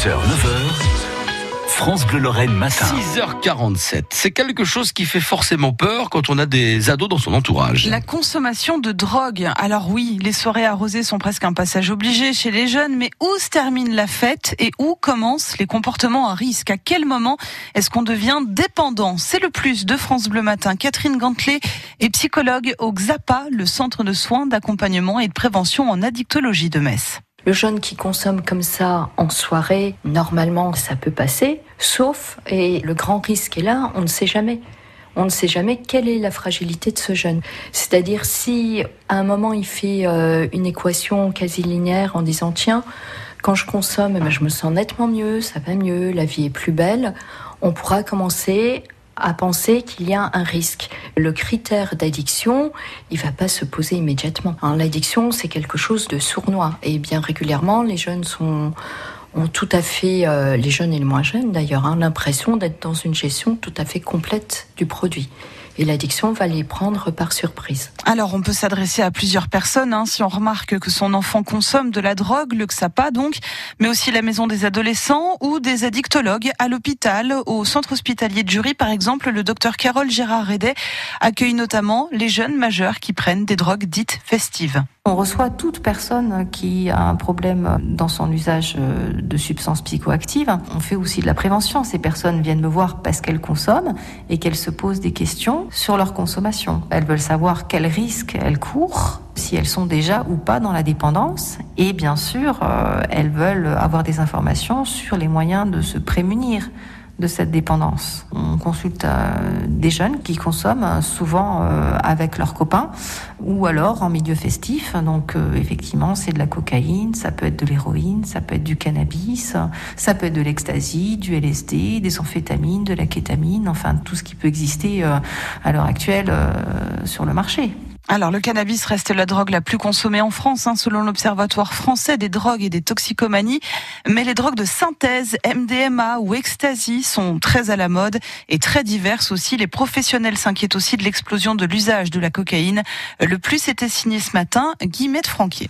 6h, 9h. France Bleu Lorraine matin. 6h47. C'est quelque chose qui fait forcément peur quand on a des ados dans son entourage. La consommation de drogue. Alors oui, les soirées arrosées sont presque un passage obligé chez les jeunes, mais où se termine la fête et où commencent les comportements à risque? À quel moment est-ce qu'on devient dépendant? C'est le plus de France Bleu Matin. Catherine Gantelet est psychologue au XAPA, le centre de soins, d'accompagnement et de prévention en addictologie de Metz. Le jeune qui consomme comme ça en soirée, normalement, ça peut passer, sauf, et le grand risque est là, on ne sait jamais. On ne sait jamais quelle est la fragilité de ce jeune. C'est-à-dire si à un moment il fait euh, une équation quasi linéaire en disant tiens, quand je consomme, eh ben, je me sens nettement mieux, ça va mieux, la vie est plus belle, on pourra commencer à penser qu'il y a un risque. Le critère d'addiction, il va pas se poser immédiatement. Hein, l'addiction, c'est quelque chose de sournois et bien régulièrement, les jeunes ont tout à fait, euh, les jeunes et les moins jeunes d'ailleurs, hein, l'impression d'être dans une gestion tout à fait complète du produit et l'addiction va les prendre par surprise. Alors on peut s'adresser à plusieurs personnes hein, si on remarque que son enfant consomme de la drogue, le XAPA donc, mais aussi la maison des adolescents ou des addictologues à l'hôpital, au centre hospitalier de Jury par exemple, le docteur Carole Gérard Rédet accueille notamment les jeunes majeurs qui prennent des drogues dites festives. On reçoit toute personne qui a un problème dans son usage euh, de substances psychoactives. On fait aussi de la prévention. Ces personnes viennent me voir parce qu'elles consomment et qu'elles se posent des questions sur leur consommation. Elles veulent savoir quels risques elles courent, si elles sont déjà ou pas dans la dépendance. Et bien sûr, euh, elles veulent avoir des informations sur les moyens de se prémunir de cette dépendance. On consulte euh, des jeunes qui consomment euh, souvent euh, avec leurs copains ou alors en milieu festif. Donc effectivement, c'est de la cocaïne, ça peut être de l'héroïne, ça peut être du cannabis, ça peut être de l'ecstasy, du LSD, des amphétamines, de la kétamine, enfin tout ce qui peut exister à l'heure actuelle sur le marché. Alors, le cannabis reste la drogue la plus consommée en France, hein, selon l'Observatoire français des drogues et des toxicomanies. Mais les drogues de synthèse, MDMA ou ecstasy sont très à la mode et très diverses aussi. Les professionnels s'inquiètent aussi de l'explosion de l'usage de la cocaïne. Le plus était signé ce matin, Guillemette Franquier.